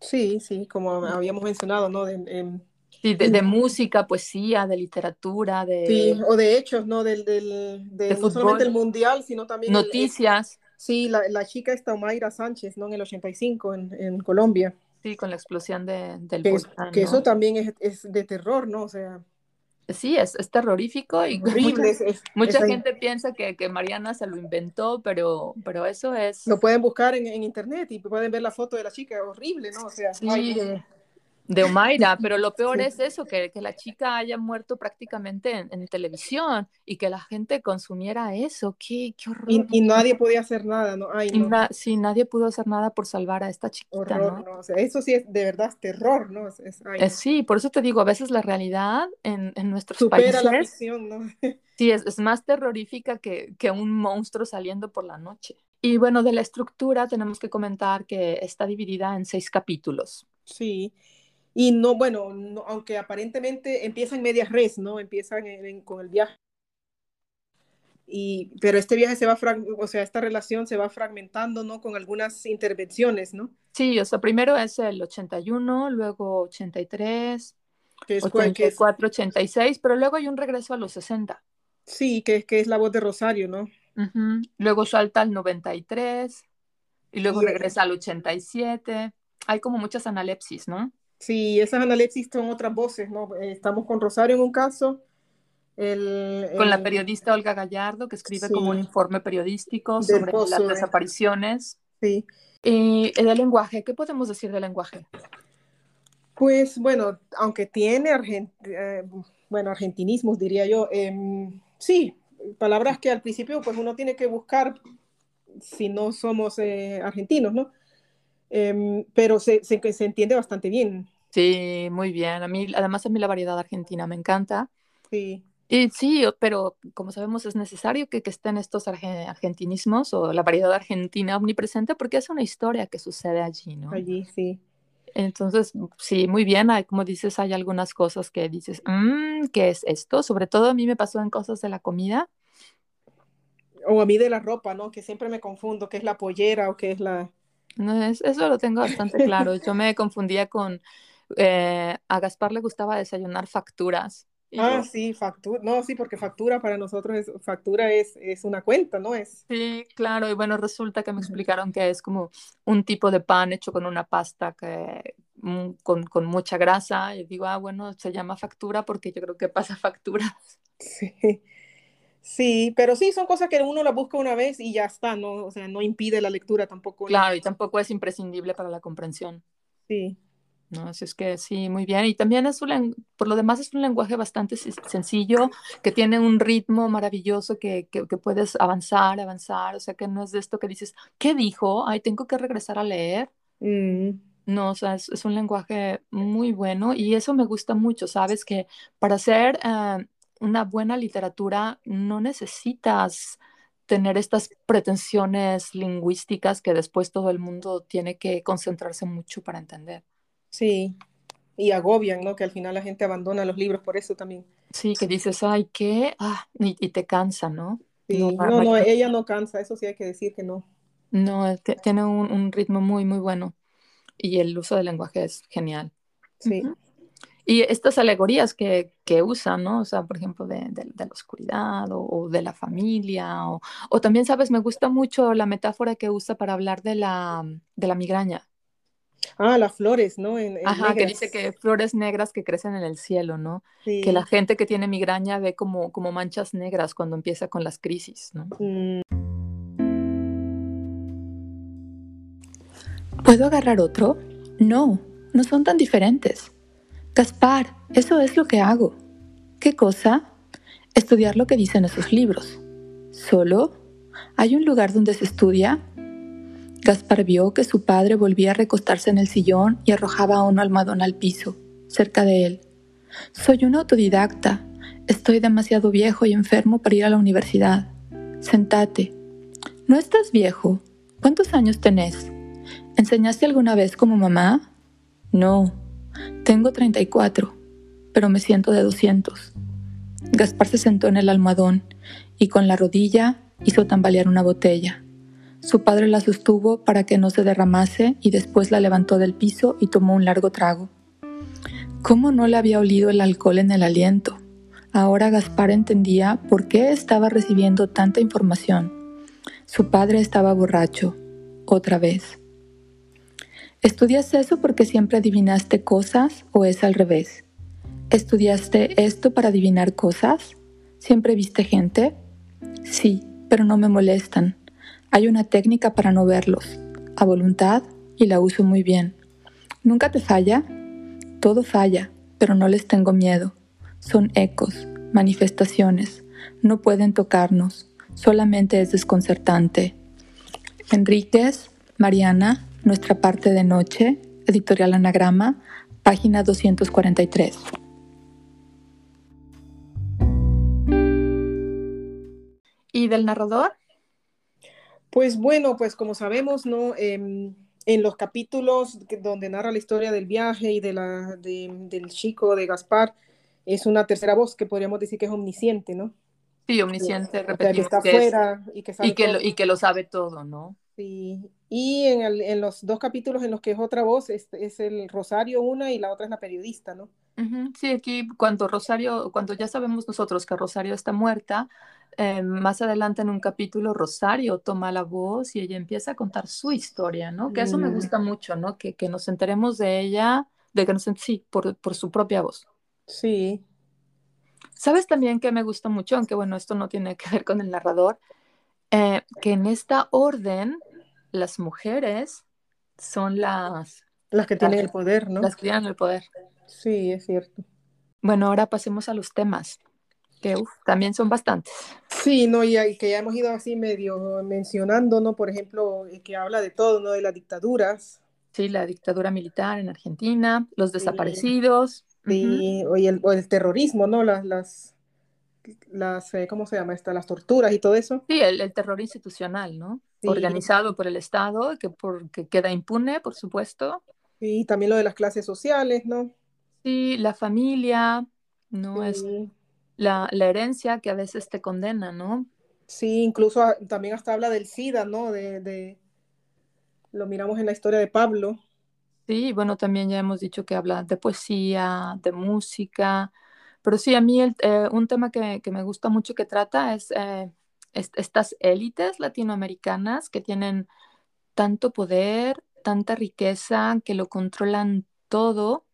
Sí, sí, como habíamos mencionado, ¿no? De, de, sí, de, de, música, poesía, de literatura, de... Sí, o de hechos, ¿no? Del, del, de, no solamente el mundial, sino también... Noticias. Sí, la, la, chica está Omaira Sánchez, ¿no? En el 85, en, en Colombia. Sí, con la explosión de, del que, volcán, que ¿no? eso también es, es, de terror, ¿no? O sea... Sí, es, es terrorífico y horrible, mucha, es, mucha gente piensa que, que, Mariana se lo inventó, pero, pero eso es... Lo pueden buscar en, en, internet y pueden ver la foto de la chica, horrible, ¿no? O sea, sí, ay, de, Omaira, pero lo peor es eso, que, que, la chica haya muerto prácticamente en, en, televisión y que la gente consumiera eso, qué, qué horror. Y, y, nadie podía hacer nada, ¿no? Ay, no. Na, sí, nadie pudo hacer nada por salvar a esta chiquita, horror, ¿no? ¿no? O sea, eso sí es de verdad terror, ¿no? Es, ay, eh, sí, por eso te digo, a veces la realidad en, en nuestros Supera países... la ficción, ¿no? sí, es, es más terrorífica que, que un monstruo saliendo por la noche. Y bueno, de la estructura tenemos que comentar que está dividida en seis capítulos. Sí, y no, bueno, no, aunque aparentemente empiezan medias res, ¿no? Empiezan en, en, con el viaje. Y, pero este viaje se va, o sea, esta relación se va fragmentando, ¿no? Con algunas intervenciones, ¿no? Sí, o sea, primero es el 81, luego 83, que es, 84, que es... 86, pero luego hay un regreso a los 60. Sí, que, que es la voz de Rosario, ¿no? Uh -huh. Luego salta al 93 y luego y, regresa al 87. Hay como muchas analepsis, ¿no? Sí, esas analepsis son otras voces, ¿no? Eh, estamos con Rosario en un caso. El, con el, la periodista Olga Gallardo, que escribe sí, como un informe periodístico sobre pozo, las desapariciones. Sí. Y el lenguaje, ¿qué podemos decir del lenguaje? Pues bueno, aunque tiene argent eh, bueno, argentinismos, diría yo, eh, sí, palabras que al principio pues uno tiene que buscar si no somos eh, argentinos, ¿no? Em, pero se, se, se, entiende bastante bien. Sí, muy bien. A mí, además a mí la variedad argentina me encanta. Sí. Y sí, pero como sabemos es necesario que, que estén estos argentinismos o la variedad argentina omnipresente porque es una historia que sucede allí, ¿no? Allí, sí. Entonces, sí, muy bien. Hay, como dices, hay algunas cosas que dices, mmm, ¿qué es esto? Sobre todo a mí me pasó en cosas de la comida. O a mí de la ropa, ¿no? Que siempre me confundo, qué es la pollera o qué es la... No, es, eso lo tengo bastante claro. Yo me confundía con, eh, a Gaspar le gustaba desayunar facturas. Ah, sí, factura. No, sí, porque factura para nosotros es, factura es, es una cuenta, ¿no? Es... Sí, claro. Y bueno, resulta que me explicaron que es como un tipo de pan hecho con una pasta que, mm, con, con mucha grasa. Y digo, ah, bueno, se llama factura porque yo creo que pasa facturas. Sí. Sí, pero sí, son cosas que uno la busca una vez y ya está, ¿no? O sea, no impide la lectura tampoco. Claro, y tampoco es imprescindible para la comprensión. Sí. ¿no? Así es que sí, muy bien. Y también es un, por lo demás es un lenguaje bastante sencillo, que tiene un ritmo maravilloso que, que, puedes avanzar, avanzar, o sea que no es de esto que dices, ¿qué dijo? Ay, tengo que regresar a leer. Mm. No, o sea, es, un lenguaje muy bueno y eso me gusta mucho, ¿sabes? Que para hacer eh, una buena literatura no necesitas tener estas pretensiones lingüísticas que después todo el mundo tiene que concentrarse mucho para entender. Sí, y agobian, ¿no? Que al final la gente abandona los libros por eso también. Sí, que dices, ay, ¿qué? Ah, y, te cansa, ¿no? Sí, no, no, ella no cansa, eso sí hay que decir que no. No, tiene un, ritmo muy, muy bueno y el uso del lenguaje es genial. Sí. Y estas alegorías que, que usan, ¿no? O sea, por ejemplo, de, de, la oscuridad o, de la familia, o, o, también, ¿sabes? Me gusta mucho la metáfora que usa para hablar de la, de la migraña. Ah, las flores, ¿no? Ajá, que dice que flores negras que crecen en el cielo, ¿no? Que la gente que tiene migraña ve como, como manchas negras cuando empieza con las crisis, ¿no? Mm. ¿Puedo agarrar otro? No, no son tan diferentes. Gaspar, eso es lo que hago. ¿Qué cosa? Estudiar lo que dicen esos libros. ¿Solo? ¿Hay un lugar donde se estudia? Gaspar vio que su padre volvía a recostarse en el sillón y arrojaba un almohadón al piso, cerca de él. Soy un autodidacta. Estoy demasiado viejo y enfermo para ir a la universidad. Sentate. ¿No estás viejo? ¿Cuántos años tenés? ¿Enseñaste alguna vez como mamá? No. Tengo 34, pero me siento de 200. Gaspar se sentó en el almohadón y con la rodilla hizo tambalear una botella. Su padre la sostuvo para que no se derramase y después la levantó del piso y tomó un largo trago. ¿Cómo no le había olido el alcohol en el aliento? Ahora Gaspar entendía por qué estaba recibiendo tanta información. Su padre estaba borracho, otra vez. ¿Estudias eso porque siempre adivinaste cosas o es al revés? ¿Estudiaste esto para adivinar cosas? ¿Siempre viste gente? Sí, pero no me molestan. Hay una técnica para no verlos, a voluntad, y la uso muy bien. ¿Nunca te falla? Todo falla, pero no les tengo miedo. Son ecos, manifestaciones, no pueden tocarnos, solamente es desconcertante. Enríquez, Mariana, Nuestra parte de noche, editorial Anagrama, página 243. ¿Y del narrador? Pues bueno, pues como sabemos, ¿no? Em, en los capítulos donde narra la historia del viaje y de la, del chico de Gaspar, es una tercera voz que podríamos decir que es omnisciente, ¿no? Sí, omnisciente, repetido. que está afuera y que sabe y que, Lo, y que lo sabe todo, ¿no? Sí. Y en, el, en, los dos capítulos en los que es otra voz, es, es, el Rosario una y la otra es la periodista, ¿no? Sí, aquí cuando Rosario, cuando ya sabemos nosotros que Rosario está muerta, eh, más adelante en un capítulo Rosario toma la voz y ella empieza a contar su historia, ¿no? Que eso me mm. gusta mucho, ¿no? Que, que nos enteremos de ella, de que nos sí, por, por su propia voz. Sí. ¿Sabes también que me gusta mucho, aunque bueno, esto no tiene que ver con el narrador, eh, que en esta orden las mujeres son las... Las que tienen el poder, ¿no? Las que tienen el poder. Sí, es cierto. Bueno, ahora pasemos a los temas que también son bastantes. Sí, no, y, que ya hemos ido así medio mencionando, ¿no? Por ejemplo, eh, que habla de todo, ¿no? De las dictaduras. Sí, la dictadura militar en Argentina, los desaparecidos. Sí, o, el, el, terrorismo, ¿no? Las, las, las eh, ¿cómo se llama esta? Las torturas y todo eso. Sí, el, terror institucional, ¿no? Organizado por el Estado, que, por, que queda impune, por supuesto. Y también lo de las clases sociales, ¿no? Sí, la familia, ¿no? Es la, la, herencia que a veces te condena, ¿no? Sí, incluso también hasta habla del SIDA, ¿no? De, de, lo miramos en la historia de Pablo. Sí, bueno, también ya hemos dicho que habla de poesía, de música, pero sí, a mí eh, un tema que, que, me gusta mucho que trata es, eh, estas élites latinoamericanas que tienen tanto poder, tanta riqueza, que lo controlan todo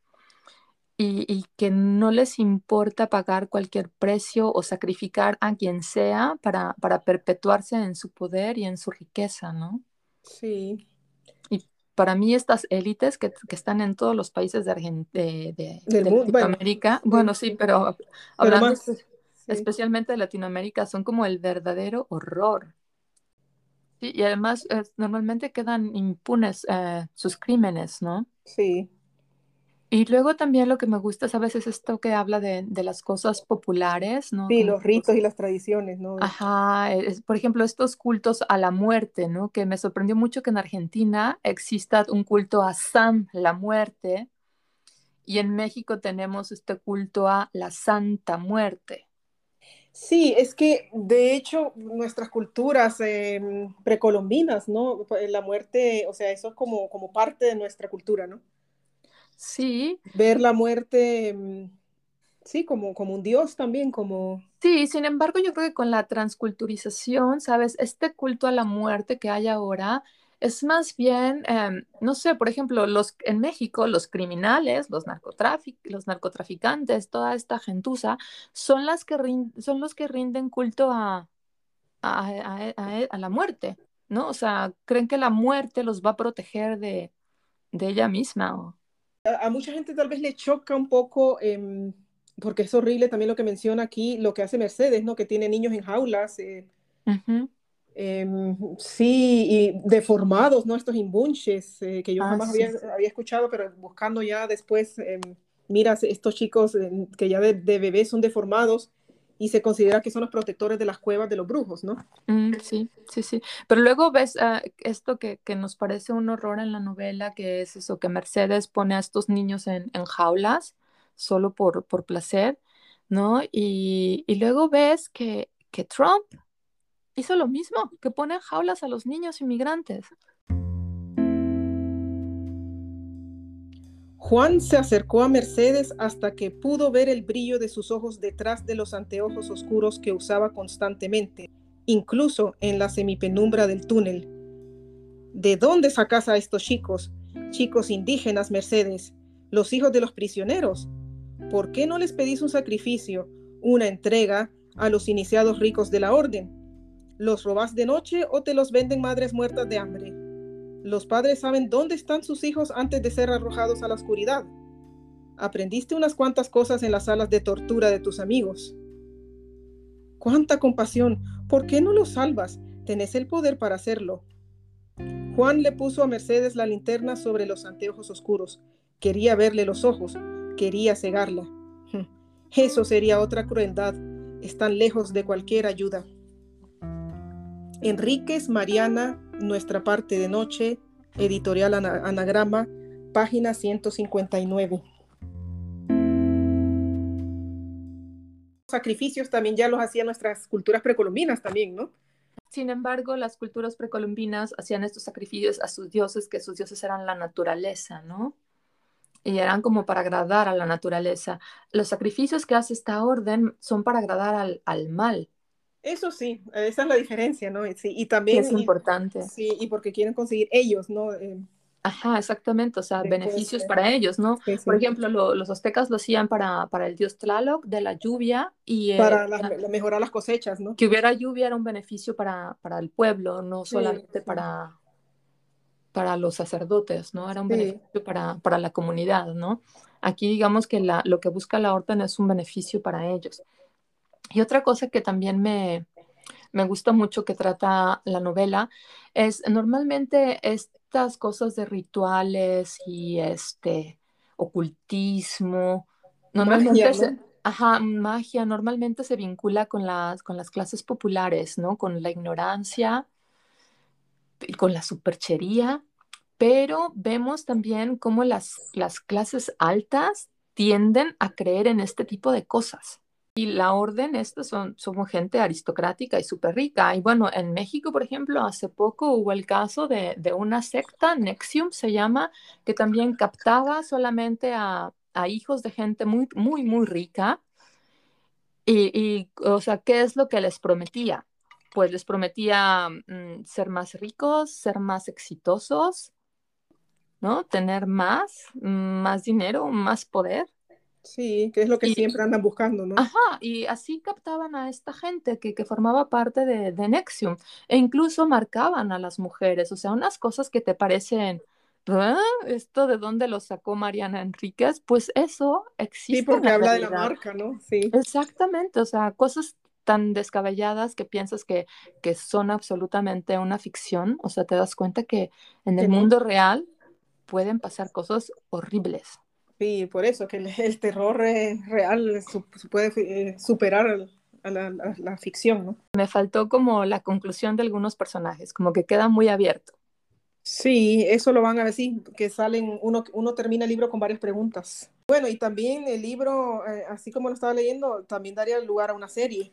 y, y, que no les importa pagar cualquier precio o sacrificar a quien sea para, para perpetuarse en su poder y en su riqueza, ¿no? Sí para mí estas élites que, que, están en todos los países de, de, de, Latinoamérica, bueno, sí, pero hablando especialmente de Latinoamérica, son como el verdadero horror. Sí, y además normalmente quedan impunes eh, sus crímenes, ¿no? Sí. Y luego también lo que me gusta es a veces esto que habla de, de las cosas populares, ¿no? Sí, los ritos y las tradiciones, ¿no? Ajá, es, por ejemplo, estos cultos a la muerte, ¿no? Que me sorprendió mucho que en Argentina exista un culto a San, la muerte, y en México tenemos este culto a la Santa Muerte. Sí, es que de hecho nuestras culturas eh, precolombinas, ¿no? La muerte, o sea, eso es como, como parte de nuestra cultura, ¿no? Sí. Ver la muerte, mm, sí, como, como un dios también, como... Sí, sin embargo, yo creo que con la transculturización, ¿sabes? Este culto a la muerte que hay ahora es más bien, em, no sé, por ejemplo, los, en México los criminales, los, los narcotraficantes, toda esta gentuza, son, las que son los que rinden culto a, a, a, la muerte, ¿no? O sea, creen que la muerte los va a proteger de, de ella misma. ¿o? A, mucha gente tal vez le choca un poco, em, porque es horrible también lo que menciona aquí, lo que hace Mercedes, ¿no? Que tiene niños en jaulas. Eh, em, sí, y deformados, ¿no? Estos imbunches eh, que yo ah, jamás había, había, escuchado, pero buscando ya después, em, mira, estos chicos que ya de, de bebés son deformados y se considera que son los protectores de las cuevas de los brujos, ¿no? Mm, sí, sí, sí. Pero luego ves ah, esto que, que, nos parece un horror en la novela, que es eso, que Mercedes pone a estos niños en, en jaulas solo por, por placer, ¿no? Y, y luego ves que, que Trump hizo lo mismo, que pone en jaulas a los niños inmigrantes. Juan se acercó a Mercedes hasta que pudo ver el brillo de sus ojos detrás de los anteojos oscuros que usaba constantemente, incluso en la semipenumbra del túnel. ¿De dónde sacas a estos chicos? Chicos indígenas, Mercedes, los hijos de los prisioneros. ¿Por qué no les pedís un sacrificio, una entrega a los iniciados ricos de la orden? ¿Los robás de noche o te los venden madres muertas de hambre? Los padres saben dónde están sus hijos antes de ser arrojados a la oscuridad. Aprendiste unas cuantas cosas en las salas de tortura de tus amigos. ¡Cuánta compasión! ¿Por qué no los salvas? Tenés el poder para hacerlo. Juan le puso a Mercedes la linterna sobre los anteojos oscuros. Quería verle los ojos, quería cegarla. Eso sería otra crueldad. Están lejos de cualquier ayuda. Enríquez Mariana nuestra parte de noche, editorial Anagrama, página 159. Sacrificios también ya los hacían nuestras culturas precolombinas también, ¿no? Sin embargo, las culturas precolombinas hacían estos sacrificios a sus dioses, que sus dioses eran la naturaleza, ¿no? Y eran como para agradar a la naturaleza. Los sacrificios que hace esta orden son para agradar al, al mal, eso sí, esa es la diferencia, ¿no? Sí, y también... Es importante. sí, y porque quieren conseguir ellos, ¿no? Eh, Ajá, exactamente, o sea, beneficios para ellos, ¿no? Por ejemplo, los aztecas lo hacían para, para, el dios Tlaloc de la lluvia y... Eh, para mejorar las cosechas, ¿no? Que hubiera lluvia era un beneficio para, para el pueblo, no solamente para, para los sacerdotes, ¿no? Era un beneficio para, para, la comunidad, ¿no? Aquí digamos que la, lo que busca la orden es un beneficio para ellos. Y otra cosa que también me, me gusta mucho que trata la novela es normalmente estas cosas de rituales y este ocultismo, normalmente magia, ajá, magia normalmente se vincula con las, con las clases populares, ¿no? Con la ignorancia, con la superchería, pero vemos también cómo las, las clases altas tienden a creer en este tipo de cosas. Y la orden, estos son, somos gente aristocrática y súper rica. Y bueno, en México, por ejemplo, hace poco hubo el caso de, de una secta, Nexium se llama, que también captaba solamente a, hijos de gente muy, muy, muy rica. Y, y, o sea, ¿qué es lo que les prometía? Pues les prometía mm, ser más ricos, ser más exitosos, ¿no? Tener más, más dinero, más poder. Sí, que es lo que siempre andan buscando, ¿no? Ajá, y así captaban a esta gente que, que formaba parte de, de, Nexium e incluso marcaban a las mujeres, o sea, unas cosas que te parecen, ¿Ah? ¿esto de dónde lo sacó Mariana Enríquez? Pues eso existe. Sí, porque habla de la marca, ¿no? Sí. Exactamente, o sea, cosas tan descabelladas que piensas que, que son absolutamente una ficción, o sea, te das cuenta que en el mundo real pueden pasar cosas horribles. Sí, por eso, que el, terror real se puede eh, superar a la, ficción, ¿no? Me faltó como la conclusión de algunos personajes, como que queda muy abierto. Sí, eso lo van a decir, que salen, uno, uno termina el libro con varias preguntas. Bueno, y también el libro, eh, así como lo estaba leyendo, también daría lugar a una serie.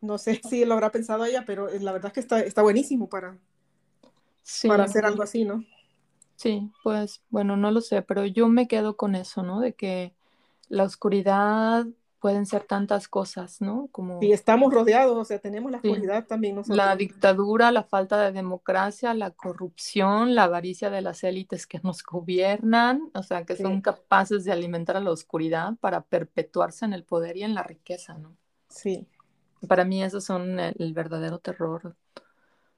No sé si lo habrá pensado ella, pero eh, la verdad es que está, está buenísimo para, para hacer algo así, ¿no? Sí, pues bueno, no lo sé, pero yo me quedo con eso, ¿no? De que la oscuridad pueden ser tantas cosas, ¿no? Como y estamos rodeados, o sea, tenemos la oscuridad también nosotros. La dictadura, la falta de democracia, la corrupción, la avaricia de las élites que nos gobiernan, o sea, que son capaces de alimentar a la oscuridad para perpetuarse en el poder y en la riqueza, ¿no? Sí. Para mí esos son el, verdadero terror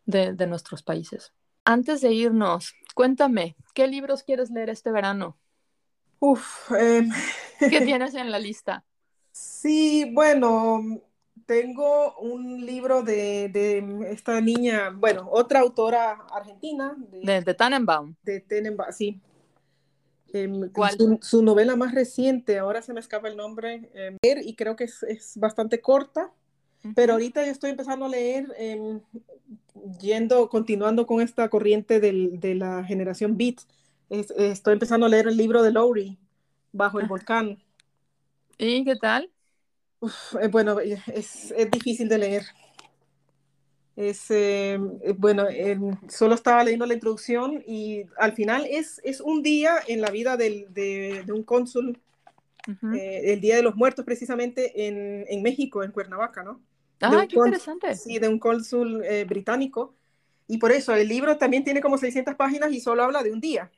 de, de nuestros países. Antes de irnos, cuéntame, ¿qué libros quieres leer este verano? Uf, em, ¿qué tienes en la lista? Sí, bueno, tengo un libro de, esta niña, bueno, otra autora argentina. De, de, Tannenbaum. De Tannenbaum, sí. Em, ¿Cuál? Su, novela más reciente, ahora se me escapa el nombre, em, y creo que es, es bastante corta, pero ahorita yo estoy empezando a leer yendo, continuando con esta corriente del, de la generación Beat, estoy empezando a leer el libro de Lowry, Bajo el Volcán. ¿Y qué tal? Eh, bueno, eh, es, es, difícil de leer. Es, eh, bueno, solo estaba leyendo la introducción y al final es, es un día en la vida del, de, de, un cónsul, el Día de los Muertos precisamente en, en México, en Cuernavaca, ¿no? Ah, qué interesante. Sí, de un cónsul eh, británico. Y por eso el libro también tiene como 600 páginas y solo habla de un día.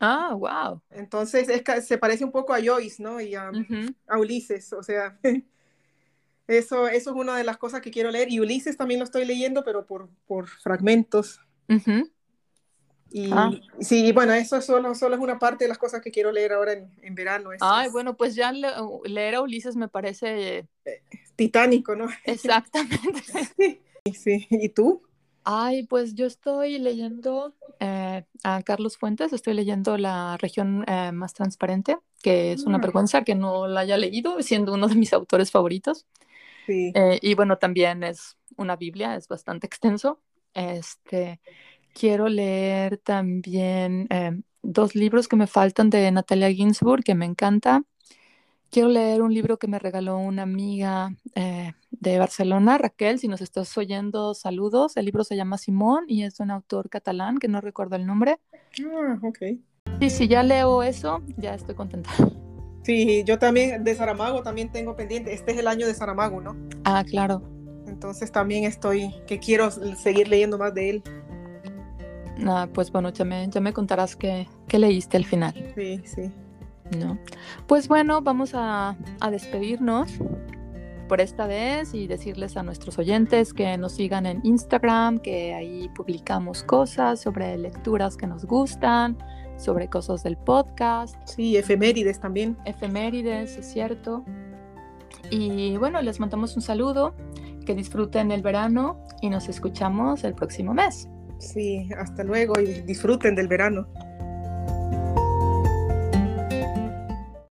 Ah, wow. Entonces es, se parece un poco a Joyce, ¿no? Y a, Ulises, o sea, eso, eso es una de las cosas que quiero leer. Y Ulises también lo estoy leyendo, pero por, por fragmentos. Y ah. sí, bueno, eso solo, solo es una parte de las cosas que quiero leer ahora en, en verano. Ay, bueno, pues ya leer a Ulises me parece... Eh, titánico, ¿no? Exactamente. sí, ¿y tú? Ay, pues yo estoy leyendo eh, a Carlos Fuentes, estoy leyendo La región eh, más transparente, que es una mm. vergüenza que no la haya leído, siendo uno de mis autores favoritos. Sí. y bueno, también es una Biblia, es bastante extenso. Este, quiero leer también eh, dos libros que me faltan de Natalia Ginsburg, que me encanta. Quiero leer un libro que me regaló una amiga eh, de Barcelona, Raquel, si nos estás oyendo, saludos. El libro se llama Simón y es un autor catalán que no recuerdo el nombre. Ah, ok. Y si ya leo eso, ya estoy contenta. Sí, yo también de Saramago también tengo pendiente. Este es el año de Saramago, ¿no? Ah, claro. Entonces también estoy, que quiero seguir leyendo más de él. Ah, pues bueno, ya me, ya me contarás qué, leíste al final. Sí, sí. ¿No? Pues bueno, vamos a, a despedirnos por esta vez y decirles a nuestros oyentes que nos sigan en Instagram, que ahí publicamos cosas sobre lecturas que nos gustan, sobre cosas del podcast. Sí, efemérides también. Efemérides, es cierto. Y bueno, les mandamos un saludo, que disfruten el verano y nos escuchamos el próximo mes. Sí, hasta luego y disfruten del verano.